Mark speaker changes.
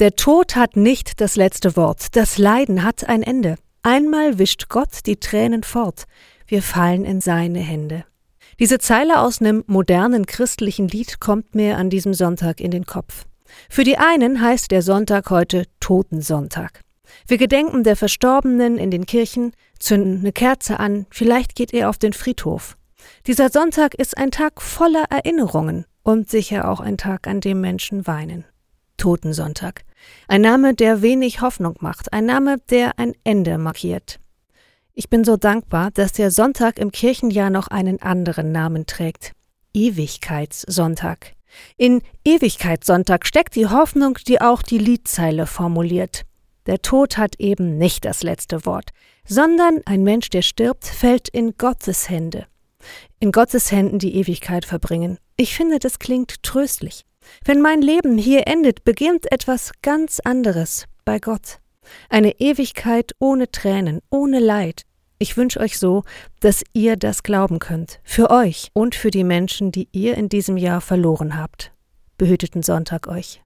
Speaker 1: Der Tod hat nicht das letzte Wort, das Leiden hat ein Ende. Einmal wischt Gott die Tränen fort, wir fallen in seine Hände. Diese Zeile aus einem modernen christlichen Lied kommt mir an diesem Sonntag in den Kopf. Für die einen heißt der Sonntag heute Totensonntag. Wir gedenken der Verstorbenen in den Kirchen, zünden eine Kerze an, vielleicht geht ihr auf den Friedhof. Dieser Sonntag ist ein Tag voller Erinnerungen und sicher auch ein Tag, an dem Menschen weinen. Totensonntag. Ein Name, der wenig Hoffnung macht, ein Name, der ein Ende markiert. Ich bin so dankbar, dass der Sonntag im Kirchenjahr noch einen anderen Namen trägt. Ewigkeitssonntag. In Ewigkeitssonntag steckt die Hoffnung, die auch die Liedzeile formuliert. Der Tod hat eben nicht das letzte Wort, sondern ein Mensch, der stirbt, fällt in Gottes Hände. In Gottes Händen die Ewigkeit verbringen. Ich finde, das klingt tröstlich. Wenn mein Leben hier endet, beginnt etwas ganz anderes bei Gott. Eine Ewigkeit ohne Tränen, ohne Leid. Ich wünsche euch so, dass ihr das glauben könnt, für euch und für die Menschen, die ihr in diesem Jahr verloren habt. Behüteten Sonntag euch.